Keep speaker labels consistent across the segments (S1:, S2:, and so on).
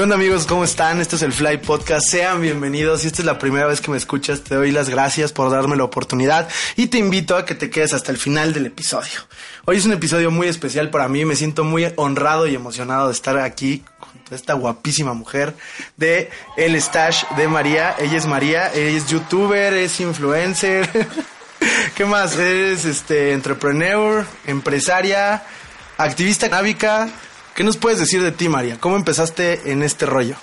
S1: ¿Qué onda amigos? ¿Cómo están? Esto es el Fly Podcast. Sean bienvenidos. Si esta es la primera vez que me escuchas, te doy las gracias por darme la oportunidad y te invito a que te quedes hasta el final del episodio. Hoy es un episodio muy especial para mí. Me siento muy honrado y emocionado de estar aquí con esta guapísima mujer de El Stash de María. Ella es María, ella es youtuber, es influencer. ¿Qué más? Eres este entrepreneur, empresaria, activista canábica. ¿Qué nos puedes decir de ti, María? ¿Cómo empezaste en este rollo?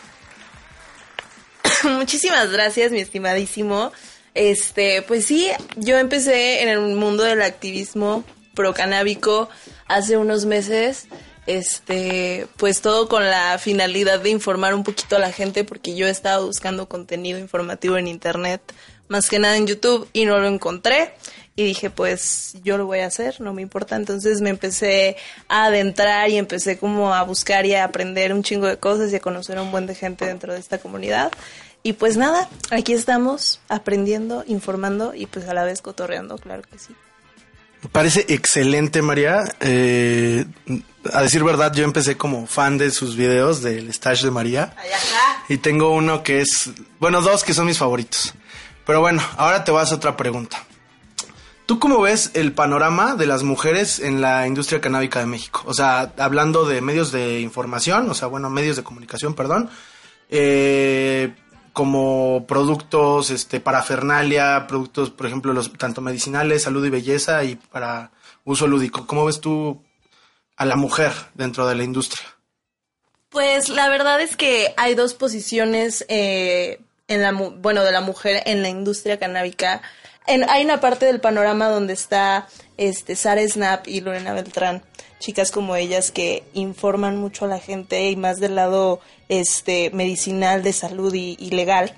S2: Muchísimas gracias, mi estimadísimo. Este, pues sí, yo empecé en el mundo del activismo procanábico hace unos meses. Este, pues todo con la finalidad de informar un poquito a la gente porque yo estaba buscando contenido informativo en internet, más que nada en YouTube y no lo encontré y dije, pues yo lo voy a hacer, no me importa. Entonces me empecé a adentrar y empecé como a buscar y a aprender un chingo de cosas y a conocer a un buen de gente dentro de esta comunidad. Y pues nada, aquí estamos aprendiendo, informando y pues a la vez cotorreando, claro que sí.
S1: Me parece excelente, María. Eh, a decir verdad, yo empecé como fan de sus videos del Stash de María. Y tengo uno que es, bueno, dos que son mis favoritos. Pero bueno, ahora te vas a otra pregunta. ¿Tú cómo ves el panorama de las mujeres en la industria canábica de México? O sea, hablando de medios de información, o sea, bueno, medios de comunicación, perdón, eh, como productos, este, parafernalia, productos, por ejemplo, los tanto medicinales, salud y belleza y para uso lúdico. ¿Cómo ves tú a la mujer dentro de la industria?
S2: Pues la verdad es que hay dos posiciones eh, en la, bueno, de la mujer en la industria canábica hay una parte del panorama donde está este Sara Snap y Lorena Beltrán, chicas como ellas que informan mucho a la gente y más del lado este medicinal de salud y, legal.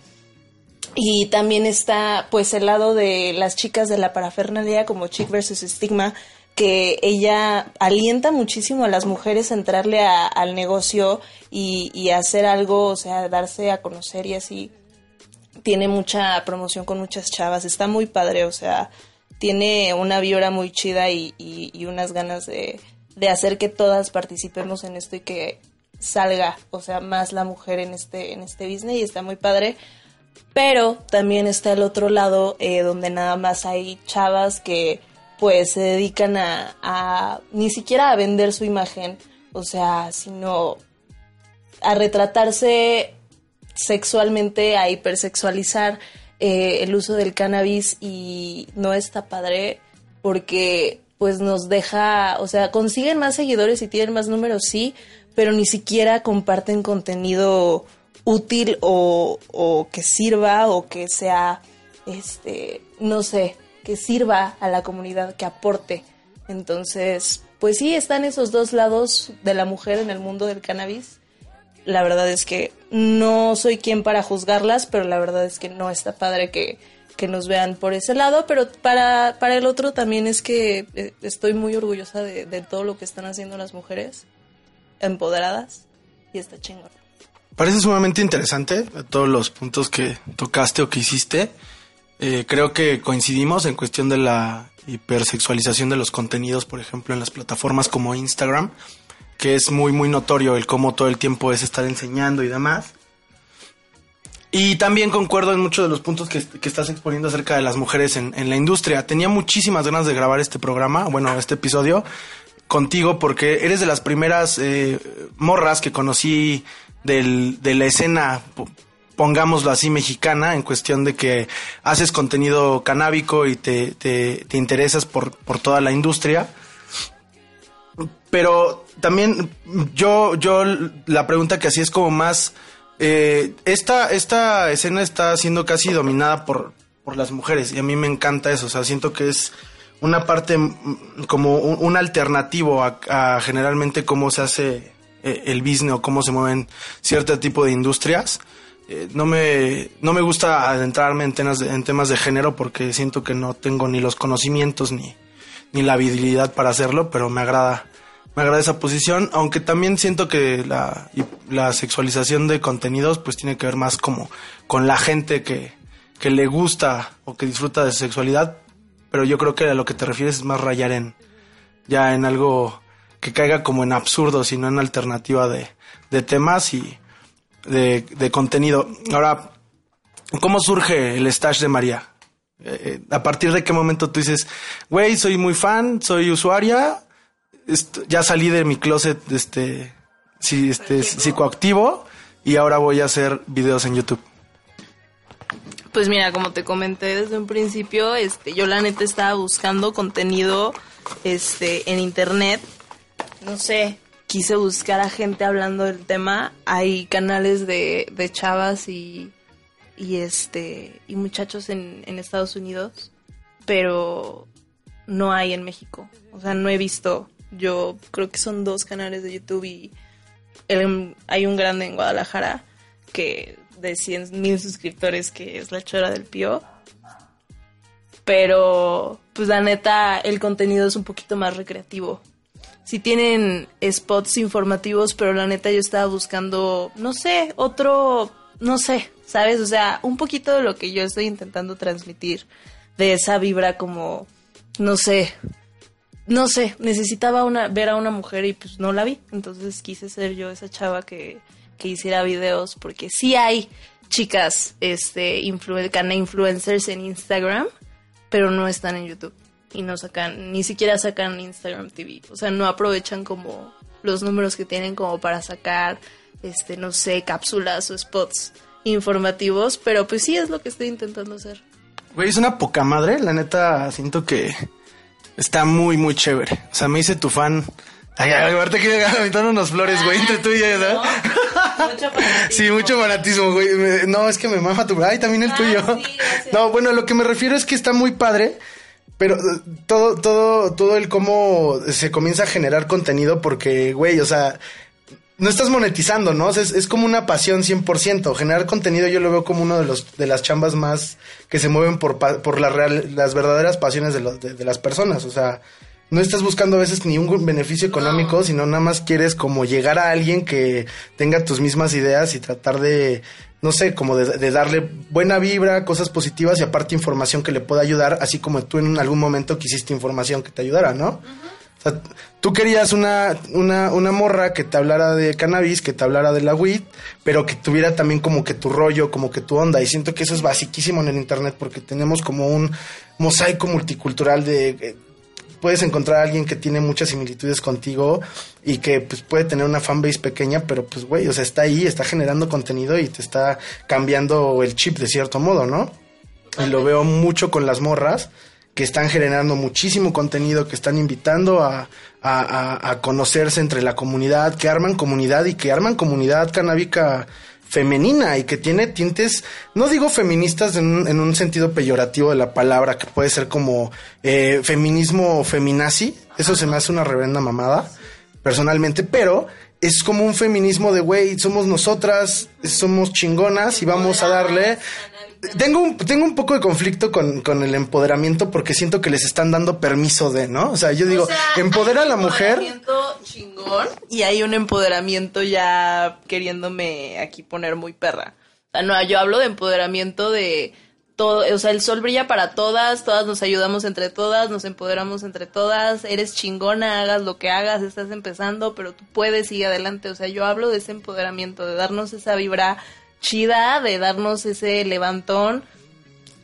S2: Y también está pues el lado de las chicas de la parafernalia como Chick versus Stigma, que ella alienta muchísimo a las mujeres a entrarle al negocio y, y hacer algo, o sea, darse a conocer y así tiene mucha promoción con muchas chavas, está muy padre, o sea, tiene una vibra muy chida y, unas ganas de, hacer que todas participemos en esto y que salga, o sea, más la mujer en este, en este business y está muy padre. Pero también está el otro lado eh, donde nada más hay chavas que pues se dedican a, a ni siquiera a vender su imagen, o sea, sino a retratarse sexualmente a hipersexualizar eh, el uso del cannabis y no está padre porque pues nos deja, o sea, consiguen más seguidores y tienen más números, sí, pero ni siquiera comparten contenido útil o, o que sirva o que sea, este, no sé, que sirva a la comunidad, que aporte. Entonces, pues sí, están esos dos lados de la mujer en el mundo del cannabis la verdad es que no soy quien para juzgarlas, pero la verdad es que no está padre que, nos vean por ese lado, pero para, para el otro también es que eh, estoy muy orgullosa de, todo lo que están haciendo las mujeres empoderadas y está chingón.
S1: Parece sumamente interesante todos los puntos que tocaste o que hiciste. Eh, creo que coincidimos en cuestión de la hipersexualización de los contenidos, por ejemplo, en las plataformas como Instagram que es muy, muy notorio el cómo todo el tiempo es estar enseñando y demás. Y también concuerdo en muchos de los puntos que, estás exponiendo acerca de las mujeres en, la industria. Tenía muchísimas ganas de grabar este programa, bueno, este episodio, contigo, porque eres de las primeras eh, morras que conocí del, de la escena, pongámoslo así, mexicana, en cuestión de que haces contenido canábico y te, te, te interesas por, por toda la industria. Pero también yo, yo la pregunta que hacía es como más, eh, esta, esta escena está siendo casi dominada por, por las mujeres y a mí me encanta eso, o sea, siento que es una parte como un, alternativo a, generalmente cómo se hace eh, el business o cómo se mueven cierto tipo de industrias. Eh, no, me, no me gusta adentrarme en temas, de, en temas de género porque siento que no tengo ni los conocimientos ni, ni la habilidad para hacerlo, pero me agrada me agrada esa posición, aunque también siento que la, sexualización de contenidos pues tiene que ver más como con la gente que, que le gusta o que disfruta de su sexualidad, pero yo creo que a lo que te refieres es más rayar en ya en algo que caiga como en absurdo, sino en alternativa de, de temas y de, de contenido. Ahora, ¿cómo surge el stash de María? Eh, ¿A partir de qué momento tú dices, güey, soy muy fan, soy usuaria, ya salí de mi closet este, sí, este, psicoactivo y ahora voy a hacer videos en YouTube?
S2: Pues mira, como te comenté desde un principio, este, yo la neta estaba buscando contenido, este, en internet. No sé, quise buscar a gente hablando del tema. Hay canales de, de chavas y, y este, y muchachos en, en Estados Unidos, pero no hay en México. O sea, no he visto. Yo creo que son dos canales de YouTube y el- hay un grande en Guadalajara que de 100 mil suscriptores que es la chora del pío. Pero, pues la neta, el contenido es un poquito más recreativo. Si tienen spots informativos, pero la neta yo estaba buscando, no sé, otro, no sé, ¿sabes? O sea, un poquito de lo que yo estoy intentando transmitir, de esa vibra como, no sé, no sé, necesitaba una, ver a una mujer y pues no la vi. Entonces quise ser yo esa chava que, que hiciera videos, porque sí hay chicas, este, influ influencers en Instagram, pero no están en YouTube. Y no sacan, ni siquiera sacan Instagram TV. O sea, no aprovechan como los números que tienen como para sacar, este, no sé, cápsulas o spots informativos, pero pues sí es lo que estoy intentando hacer.
S1: Güey, es una poca madre, la neta, siento que está muy, muy chévere. O sea, me hice tu fan. Ay, ay, ahorita que aventar unos flores, güey, entre tú y yo, ¿no?
S2: Mucho.
S1: Sí, mucho fanatismo, güey. No, es que me mama tu... Ay, también el
S2: Ah,
S1: tuyo.
S2: sí,
S1: no, bueno, lo que me refiero es que está muy padre, pero eh, todo, todo, todo el cómo se comienza a generar contenido porque, güey, o sea, no estás monetizando, ¿no? O sea, es, es como una pasión 100%. Generar contenido yo lo veo como uno de los de las chambas más que se mueven por, por las, real- las verdaderas pasiones de, los- de- de las personas. O sea, no estás buscando a veces ni un beneficio económico, sino nada más quieres como llegar a alguien que tenga tus mismas ideas y tratar de, no sé, como de, de darle buena vibra, cosas positivas y aparte información que le pueda ayudar, así como tú en algún momento quisiste información que te ayudara, ¿no? O sea, tú querías una, una, una morra que te hablara de cannabis, que te hablara de la weed, pero que tuviera también como que tu rollo, como que tu onda. Y siento que eso es basiquísimo en el internet porque tenemos como un mosaico multicultural de... eh, Puedes encontrar a alguien que tiene muchas similitudes contigo y que pues puede tener una fanbase pequeña, pero pues güey, o sea, está ahí, está generando contenido y te está cambiando el chip de cierto modo, ¿no? Y lo veo mucho con las morras que están generando muchísimo contenido, que están invitando a, a- a- conocerse entre la comunidad, que arman comunidad y que arman comunidad canábica femenina y que tiene tintes, no digo feministas en un, en un sentido peyorativo de la palabra, que puede ser como eh, feminismo feminazi, eso se me hace una reverenda mamada, personalmente, pero es como un feminismo de, güey, somos nosotras, somos chingonas y vamos a darle... Tengo un, tengo un poco de conflicto con, con el empoderamiento porque siento que les están dando permiso de, ¿no? O sea, yo digo,
S2: O sea,
S1: empodera a la mujer.
S2: chingón y hay un empoderamiento ya queriéndome aquí poner muy perra. O sea, no, yo hablo de empoderamiento de todo, o sea, el sol brilla para todas, todas nos ayudamos entre todas, nos empoderamos entre todas, eres chingona, hagas lo que hagas, estás empezando, pero tú puedes seguir adelante. O sea, yo hablo de ese empoderamiento, de darnos esa vibra chida, de darnos ese levantón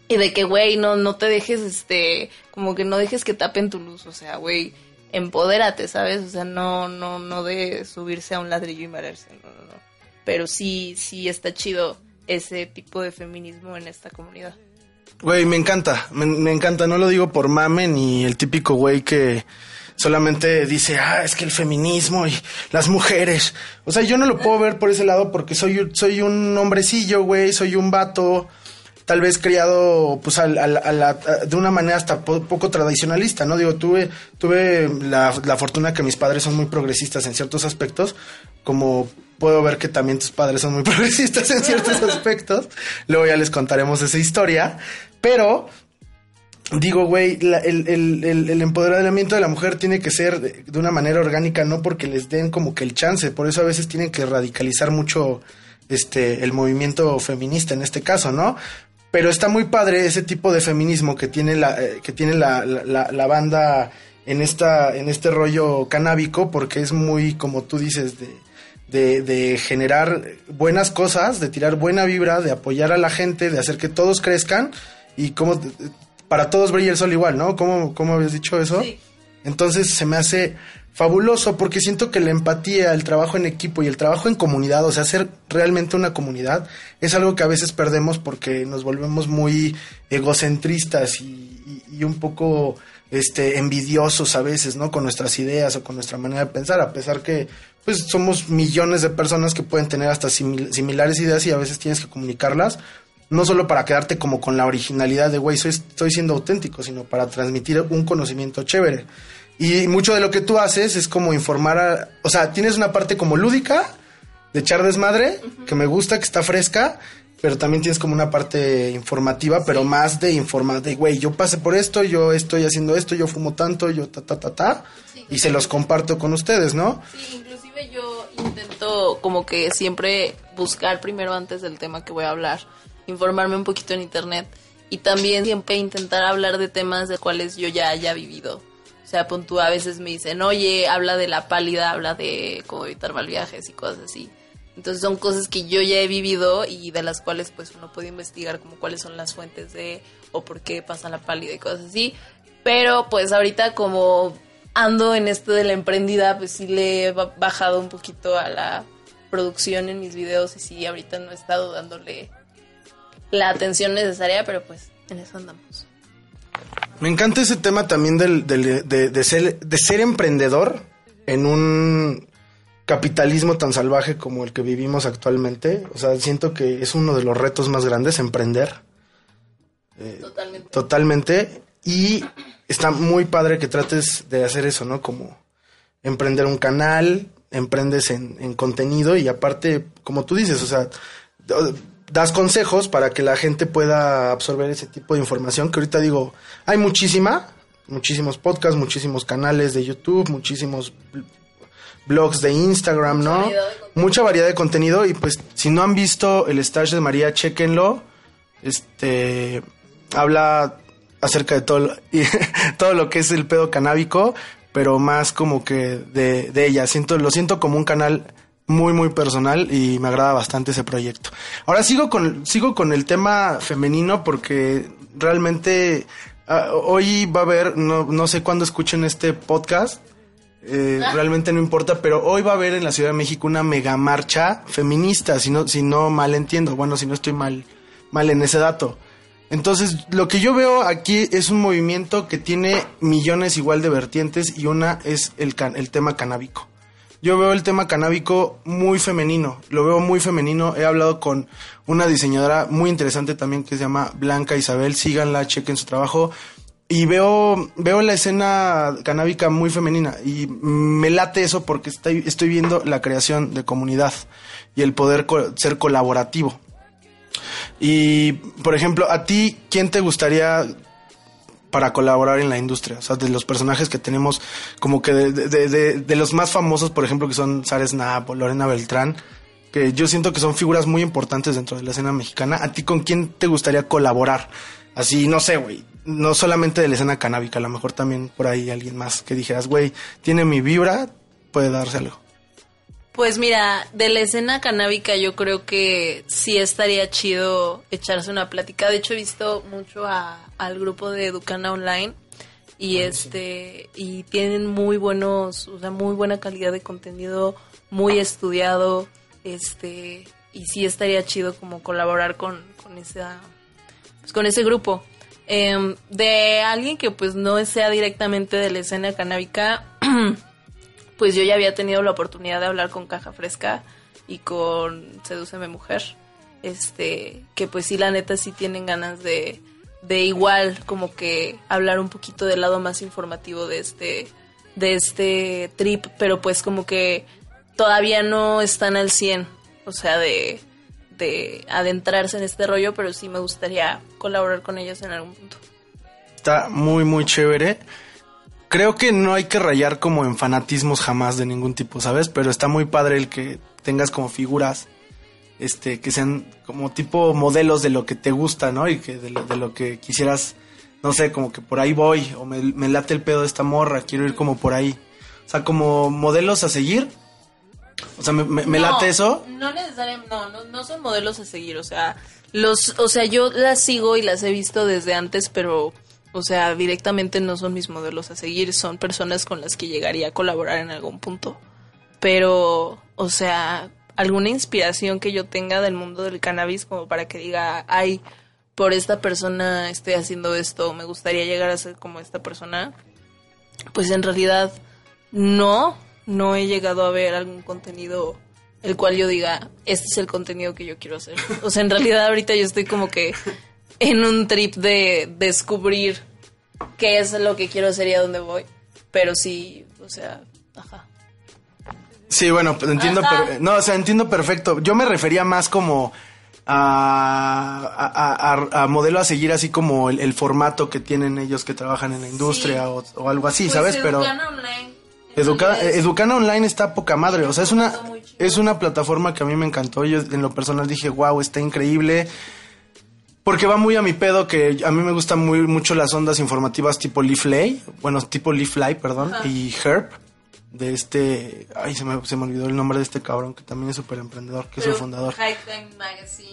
S2: y de que, güey, no, no te dejes, este, como que no dejes que tapen tu luz, o sea, güey, empodérate, ¿sabes? O sea, no, no, no de subirse a un ladrillo y marearse, no, no, no. Pero sí, sí está chido ese tipo de feminismo en esta comunidad.
S1: Güey, me encanta, me, me encanta, no lo digo por mame ni el típico güey que solamente dice, ah, es que el feminismo y las mujeres. O sea, yo no lo puedo ver por ese lado porque soy, soy un hombrecillo, güey, soy un vato, tal vez criado pues al- a la- a- de una manera hasta po- poco tradicionalista, ¿no? Digo, tuve, tuve la, la fortuna que mis padres son muy progresistas en ciertos aspectos, como puedo ver que también tus padres son muy progresistas en ciertos aspectos. Luego ya les contaremos esa historia. Pero digo, güey, el, el- el- el empoderamiento de la mujer tiene que ser de, una manera orgánica, no porque les den como que el chance. Por eso a veces tienen que radicalizar mucho este el movimiento feminista en este caso, ¿no? Pero está muy padre ese tipo de feminismo que tiene la, eh, que tiene la- la- la banda en esta, en este rollo canábico, porque es muy, como tú dices, de, de, de generar buenas cosas, de tirar buena vibra, de apoyar a la gente, de hacer que todos crezcan y como para todos brilla el sol igual, ¿no? ¿Cómo, cómo habías dicho eso?
S2: Sí.
S1: Entonces se me hace fabuloso porque siento que la empatía, el trabajo en equipo y el trabajo en comunidad, o sea, ser realmente una comunidad, es algo que a veces perdemos porque nos volvemos muy egocentristas y, y- y un poco este envidiosos a veces, ¿no? Con nuestras ideas o con nuestra manera de pensar, a pesar que pues somos millones de personas que pueden tener hasta simil- similares ideas y a veces tienes que comunicarlas, no solo para quedarte como con la originalidad de, güey, soy, estoy siendo auténtico, sino para transmitir un conocimiento chévere. Y mucho de lo que tú haces es como informar a... O sea, tienes una parte como lúdica, de echar desmadre, que me gusta, que está fresca, pero también tienes como una parte informativa, pero más de informar, de, güey, yo pasé por esto, yo estoy haciendo esto, yo fumo tanto, yo ta, ta, ta, ta,
S2: Sí,
S1: y se los comparto con ustedes, ¿no?
S2: Sí, inclusive yo intento como que siempre buscar primero antes del tema que voy a hablar, informarme un poquito en internet y también siempre intentar hablar de temas de cuales yo ya haya vivido. O sea, pon tú, a veces me dicen, oye, habla de la pálida, habla de cómo evitar mal viajes y cosas así. Entonces son cosas que yo ya he vivido y de las cuales pues uno puede investigar como cuáles son las fuentes de o por qué pasa la pálida y cosas así. Pero pues ahorita como ando en esto de la emprendida, pues sí le he ba- bajado un poquito a la producción en mis videos y sí, ahorita no he estado dándole la atención necesaria, pero pues en eso andamos.
S1: Me encanta ese tema también del, del- de, de ser, de ser emprendedor en un capitalismo tan salvaje como el que vivimos actualmente. O sea, siento que es uno de los retos más grandes, emprender.
S2: Totalmente.
S1: Totalmente. Y está muy padre que trates de hacer eso, ¿no? Como emprender un canal, emprendes en, en contenido y aparte, como tú dices, o sea, das consejos para que la gente pueda absorber ese tipo de información que ahorita digo, hay muchísima, muchísimos podcasts, muchísimos canales de YouTube, muchísimos bl- blogs de Instagram,
S2: Mucha
S1: ¿no?
S2: variedad de contenido.
S1: Mucha variedad de contenido y pues si no han visto el stage de María, chéquenlo. Este habla acerca de todo lo, y todo lo que es el pedo canábico, pero más como que de, de ella. Siento, lo siento como un canal muy, muy personal y me agrada bastante ese proyecto. Ahora sigo con, sigo con el tema femenino porque realmente ah, hoy va a haber, no, no sé cuándo escuchen este podcast, eh, realmente no importa, pero hoy va a haber en la Ciudad de México una mega marcha feminista, si no, si no mal entiendo, bueno, si no estoy mal, mal en ese dato. Entonces, lo que yo veo aquí es un movimiento que tiene millones igual de vertientes y una es el, can- el tema canábico. Yo veo el tema canábico muy femenino, lo veo muy femenino. He hablado con una diseñadora muy interesante también que se llama Blanca Isabel, síganla, chequen su trabajo. Y veo, veo la escena canábica muy femenina y me late eso porque estoy, estoy viendo la creación de comunidad y el poder ser colaborativo. Y, por ejemplo, a ti, ¿quién te gustaría para colaborar en la industria? O sea, de los personajes que tenemos, como que de, de- de- de los más famosos, por ejemplo, que son Sara Snap o Lorena Beltrán, que yo siento que son figuras muy importantes dentro de la escena mexicana. ¿A ti con quién te gustaría colaborar? Así, no sé, güey. No solamente de la escena canábica, a lo mejor también por ahí alguien más que dijeras, güey, tiene mi vibra, puede darse algo.
S2: Pues mira, de la escena canábica yo creo que sí estaría chido echarse una plática. De hecho he visto mucho a- al grupo de Educana Online y este y tienen muy buenos, o sea, muy buena calidad de contenido, muy estudiado, este y sí estaría chido como colaborar con con esa pues, con ese grupo. Em, de alguien que pues no sea directamente de la escena canábica, pues yo ya había tenido la oportunidad de hablar con Caja Fresca y con Sedúceme Mujer. Este, que pues sí, la neta sí tienen ganas de, de igual como que hablar un poquito del lado más informativo de este, de este trip, pero pues como que todavía no están al 100, o sea, de, de adentrarse en este rollo, pero sí me gustaría colaborar con ellas en algún punto.
S1: Está muy, muy chévere. Creo que no hay que rayar como en fanatismos jamás de ningún tipo, ¿sabes? Pero está muy padre el que tengas como figuras, este, que sean como tipo modelos de lo que te gusta, ¿no? Y que de lo, de lo que quisieras, no sé, como que por ahí voy, o me, me late el pedo de esta morra, quiero ir como por ahí. O sea, como modelos a seguir. O sea, me, me- me late eso.
S2: No necesariamente, no, no, no son modelos a seguir, o sea, los, o sea, yo las sigo y las he visto desde antes, pero, o sea, directamente no son mis modelos a seguir, son personas con las que llegaría a colaborar en algún punto. Pero, o sea, alguna inspiración que yo tenga del mundo del cannabis como para que diga, ay, por esta persona estoy haciendo esto, me gustaría llegar a ser como esta persona, pues en realidad no, no he llegado a ver algún contenido el cual yo diga, este es el contenido que yo quiero hacer. O sea, en realidad ahorita yo estoy como que en un trip de descubrir qué es lo que quiero hacer y a dónde voy. Pero sí, o sea, ajá.
S1: Sí, bueno, pues entiendo. Per- no, o sea, entiendo perfecto. Yo me refería más como a, a, a- a modelo a seguir, así como el, el formato que tienen ellos que trabajan en la industria o, o algo así, ¿sabes? Pero Educa- eh, Educana Online está poca madre. O sea, es una, es una plataforma que a mí me encantó. Yo en lo personal dije, wow, está increíble. Porque va muy a mi pedo, que a mí me gustan muy mucho las ondas informativas tipo Leafly, bueno, tipo Leafly, perdón, y Herb, de este, ay, se me, se me olvidó el nombre de este cabrón, que también es súper emprendedor, que es su fundador.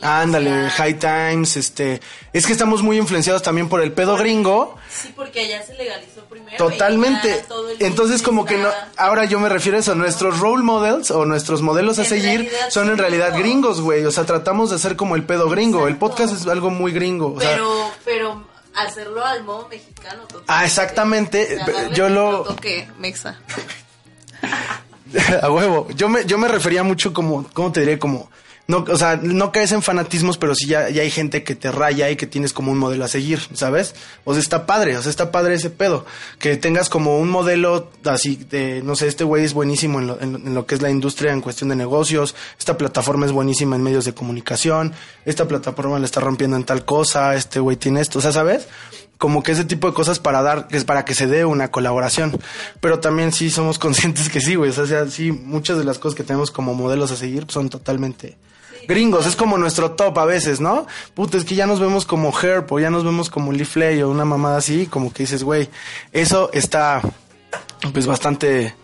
S1: Ándale, High Times, este, es que estamos muy influenciados también por el pedo gringo,
S2: Sí, porque allá se legalizó primero.
S1: totalmente. Entonces como que no, ahora yo me refiero a eso, nuestros role models o nuestros modelos a
S2: En
S1: seguir son en realidad
S2: gringos.
S1: gringos, güey, o sea, tratamos de hacer como el pedo gringo, el podcast es algo muy gringo, o sea,
S2: Pero, pero hacerlo al modo mexicano. totalmente.
S1: Ah, exactamente.
S2: O sea, darle
S1: Yo lo-
S2: toque mexa.
S1: a huevo. Yo me, yo me refería mucho como, ¿cómo te diré? Como, no, o sea, no caes en fanatismos, pero sí ya, ya hay gente que te raya y que tienes como un modelo a seguir, ¿sabes? O sea, está padre, o sea, está padre ese pedo. Que tengas como un modelo así de, no sé, este güey es buenísimo en lo, en, en lo que es la industria en cuestión de negocios, esta plataforma es buenísima en medios de comunicación, esta plataforma le está rompiendo en tal cosa, este güey tiene esto, o sea, ¿sabes? Como que ese tipo de cosas para dar, es para que se dé una colaboración. Pero también sí somos conscientes que sí, güey. O sea, sí, muchas de las cosas que tenemos como modelos a seguir son totalmente gringos. Es como nuestro top a veces, ¿no? Puta, es que ya nos vemos como Herb o ya nos vemos como Lee Flay o una mamada así, como que dices, güey, eso está pues bastante,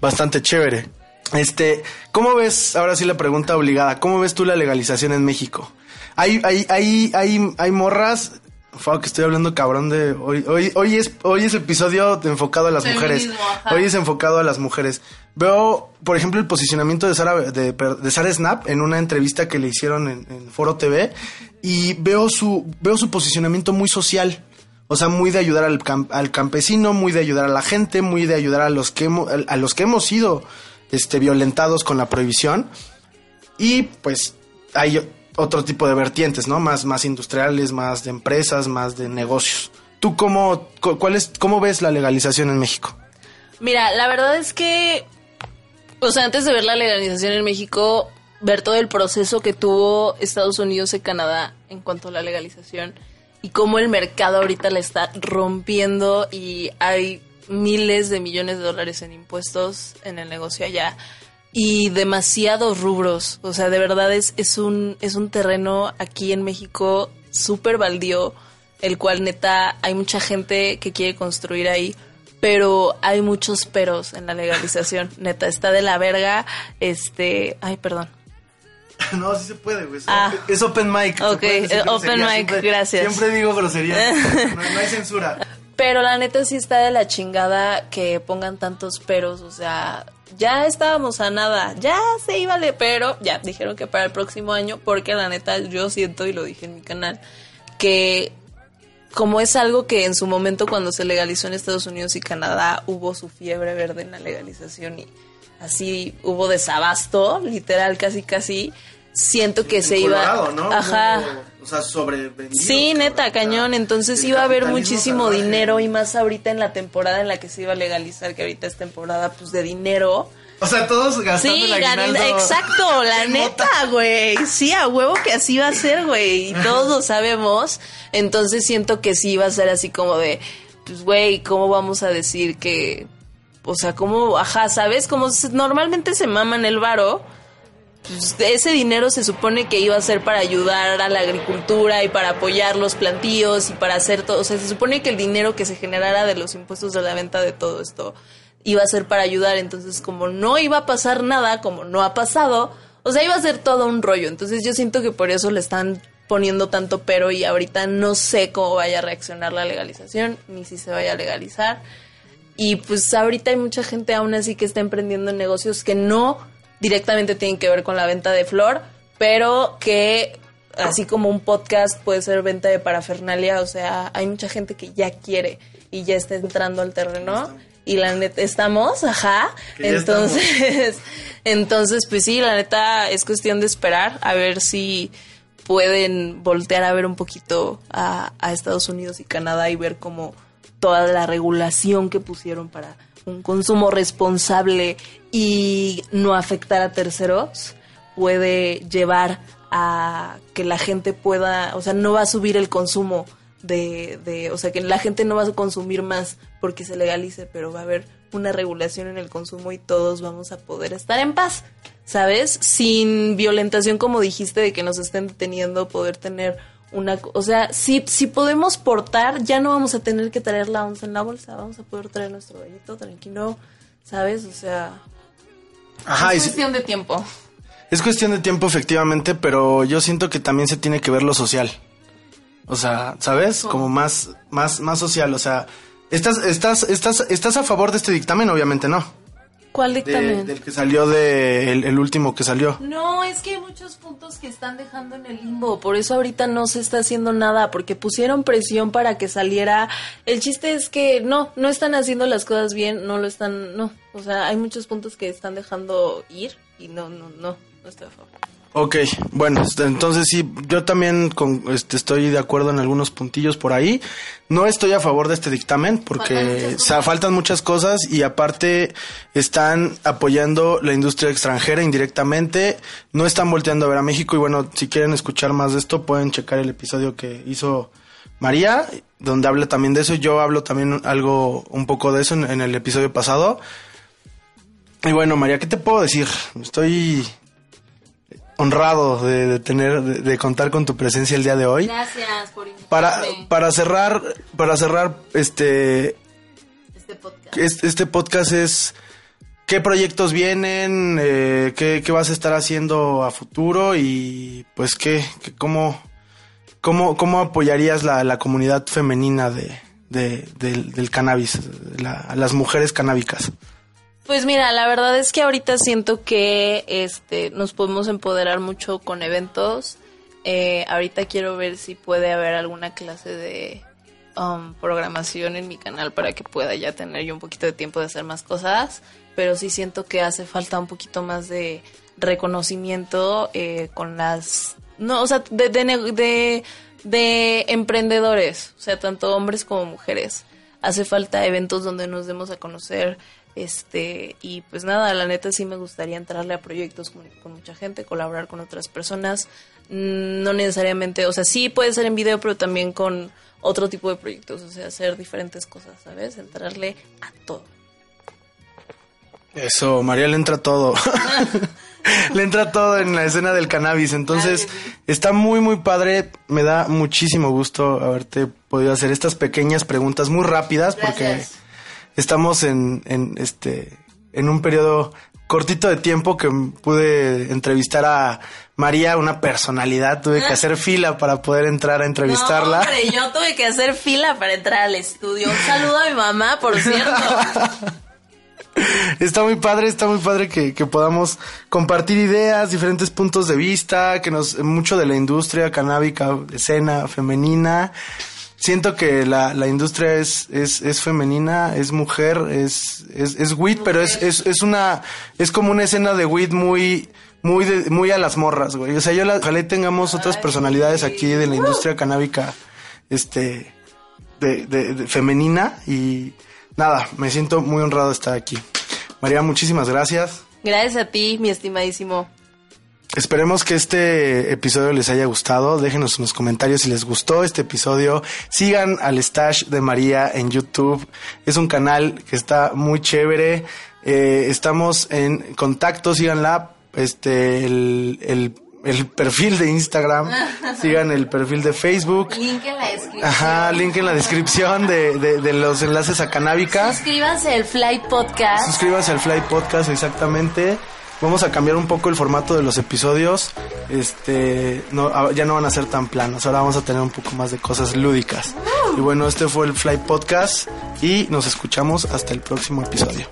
S1: bastante chévere. Este, ¿cómo ves, ahora sí la pregunta obligada, ¿cómo ves tú la legalización en México? Hay, hay, hay, hay, hay morras, fuck, estoy hablando cabrón de, hoy, hoy, hoy es, hoy es episodio enfocado a las mujeres.
S2: Ajá.
S1: Hoy es enfocado a las mujeres. Veo, por ejemplo, el posicionamiento de Sara, de, de Sara Snap en una entrevista que le hicieron en, en Foro TV y veo su, veo su posicionamiento muy social. O sea, muy de ayudar al, cam- al campesino, muy de ayudar a la gente, muy de ayudar a los que hemos, a los que hemos sido este, violentados con la prohibición. Y pues hay otro tipo de vertientes, ¿no? Más, más industriales, más de empresas, más de negocios. ¿Tú cómo, cu- cuál es, cómo ves la legalización en México?
S2: Mira, la verdad es que, o sea, antes de ver la legalización en México, ver todo el proceso que tuvo Estados Unidos y Canadá en cuanto a la legalización y cómo el mercado ahorita la está rompiendo y hay miles de millones de dólares en impuestos en el negocio allá y demasiados rubros, o sea, de verdad es, es un es un terreno aquí en México súper baldío, el cual neta hay mucha gente que quiere construir ahí, pero hay muchos peros en la legalización, neta, está de la verga, este, ay, perdón.
S1: No, sí se puede, güey. Es,
S2: Ah.
S1: open, es open mic.
S2: Ok, eh, open mic, gracias.
S1: Siempre digo grosería. no, no hay censura.
S2: Pero la neta sí está de la chingada que pongan tantos peros, o sea, ya estábamos a nada, ya se iba de pero, ya dijeron que para el próximo año, porque la neta yo siento, y lo dije en mi canal, que como es algo que en su momento cuando se legalizó en Estados Unidos y Canadá hubo su fiebre verde en la legalización y así hubo desabasto, literal, casi casi, siento que se
S1: Colorado,
S2: iba...
S1: ¿no?
S2: Ajá.
S1: O sea, sobrevendido.
S2: Sí, neta, cañón. Entonces iba a haber muchísimo
S1: salvaje.
S2: dinero y más ahorita en la temporada en la que se iba a legalizar, que ahorita es temporada pues de dinero.
S1: O sea, todos gastando
S2: Sí,
S1: el aguinaldo
S2: exacto, la neta, güey. Sí, a huevo que así va a ser, güey. Y todos lo sabemos. Entonces siento que sí va a ser así como de, pues, güey, ¿cómo vamos a decir que, o sea, cómo, ajá, ¿sabes? Como normalmente se maman el varo. Pues, ese dinero se supone que iba a ser para ayudar a la agricultura y para apoyar los plantíos y para hacer todo. O sea, se supone que el dinero que se generara de los impuestos de la venta de todo esto iba a ser para ayudar, entonces como no iba a pasar nada, como no ha pasado, o sea, iba a ser todo un rollo, entonces yo siento que por eso le están poniendo tanto pero y ahorita no sé cómo vaya a reaccionar la legalización, ni si se vaya a legalizar. Y pues ahorita hay mucha gente aún así que está emprendiendo negocios que no directamente tienen que ver con la venta de flor, pero que así como un podcast puede ser venta de parafernalia, o sea, hay mucha gente que ya quiere y ya está entrando al terreno y la neta estamos, ajá. Entonces, entonces pues sí, la neta es cuestión de esperar a ver si pueden voltear a ver un poquito a, a Estados Unidos y Canadá y ver cómo toda la regulación que pusieron para un consumo responsable y no afectar a terceros puede llevar a que la gente pueda, o sea, no va a subir el consumo de, de, o sea, que la gente no va a consumir más porque se legalice, pero va a haber una regulación en el consumo y todos vamos a poder estar en paz, ¿sabes? Sin violentación, como dijiste, de que nos estén deteniendo, poder tener una, o sea, si, si podemos portar, ya no vamos a tener que traer la onza en la bolsa, vamos a poder traer nuestro gallito tranquilo, ¿sabes? O sea,
S1: Ajá,
S2: es cuestión de tiempo.
S1: Es cuestión de tiempo, efectivamente, pero yo siento que también se tiene que ver lo social. O sea, ¿sabes? Como más, más, más social. O sea, estás, estás, estás, estás a favor de este dictamen, obviamente no.
S2: ¿Cuál
S1: De-
S2: dictamen?
S1: del que salió de el, el último que salió.
S2: No, es que hay muchos puntos que están dejando en el limbo, por eso ahorita no se está haciendo nada, porque pusieron presión para que saliera. El chiste es que no, no están haciendo las cosas bien, no lo están, no. O sea, hay muchos puntos que están dejando ir y no, no, no, no estoy a favor.
S1: Ok, bueno, este, entonces sí, yo también con, este, estoy de acuerdo en algunos puntillos por ahí. No estoy a favor de este dictamen
S2: Faltan
S1: porque
S2: muchas
S1: o sea, faltan muchas cosas y aparte están apoyando la industria extranjera indirectamente, no están volteando a ver a México y bueno, si quieren escuchar más de esto pueden checar el episodio que hizo María, donde habla también de eso. Yo hablo también algo, un poco de eso en, en el episodio pasado. Y bueno, María, ¿qué te puedo decir? Estoy honrado de, de tener, de, de contar con tu presencia el día de hoy.
S2: Gracias por
S1: Para, para cerrar, para cerrar, este,
S2: este podcast.
S1: este, este podcast es qué proyectos vienen, eh, qué, qué vas a estar haciendo a futuro y pues qué, qué- cómo, cómo, cómo apoyarías la, la comunidad femenina de, de- del, del cannabis, la- las mujeres canábicas.
S2: Pues mira, la verdad es que ahorita siento que este nos podemos empoderar mucho con eventos. Eh, ahorita quiero ver si puede haber alguna clase de um, programación en mi canal para que pueda ya tener yo un poquito de tiempo de hacer más cosas. Pero sí siento que hace falta un poquito más de reconocimiento eh, con las... No, o sea, de, de, de, de emprendedores, o sea, tanto hombres como mujeres. Hace falta eventos donde nos demos a conocer este, y pues nada, la neta sí me gustaría entrarle a proyectos con, con mucha gente, colaborar con otras personas. Mm, No necesariamente, o sea, sí puede ser en video, pero también con otro tipo de proyectos, o sea, hacer diferentes cosas, ¿sabes? Entrarle a todo.
S1: Eso, María le entra todo. le entra todo en la escena del cannabis. Entonces, está muy, muy padre. Me da muchísimo gusto haberte podido hacer estas pequeñas preguntas muy rápidas porque. Estamos en, en este en un periodo cortito de tiempo que pude entrevistar a María, una personalidad. Tuve que hacer fila para poder entrar a entrevistarla.
S2: No, hombre, yo tuve que hacer fila para entrar al estudio. Un saludo a mi mamá, por cierto.
S1: Está muy padre, está muy padre que, que podamos compartir ideas, diferentes puntos de vista, que nos, mucho de la industria canábica, escena femenina. Siento que la, la industria es, es, es femenina, es mujer, es, es, es weed, pero es, es, es una, es como una escena de weed muy, muy, de- muy a las morras, güey. O sea, yo la, ojalá y tengamos otras personalidades aquí de la industria canábica, este, de, de- de femenina y nada, me siento muy honrado de estar aquí. María, muchísimas gracias.
S2: Gracias a ti, mi estimadísimo.
S1: Esperemos que este episodio les haya gustado. Déjenos en los comentarios si les gustó este episodio. Sigan al Stash de María en YouTube. Es un canal que está muy chévere. Eh, estamos en contacto, síganla. Este, el, el el perfil de Instagram, sigan el perfil de Facebook.
S3: Link en la descripción.
S1: Ajá, link en la descripción de, de, de los enlaces a Canábica.
S3: Suscríbanse al Fly Podcast.
S1: Suscríbanse al Fly Podcast, exactamente. Vamos a cambiar un poco el formato de los episodios. Este, no, ah, ya no van a ser tan planos. Ahora vamos a tener un poco más de cosas lúdicas. Y bueno, este fue el Fly Podcast y nos escuchamos hasta el próximo episodio.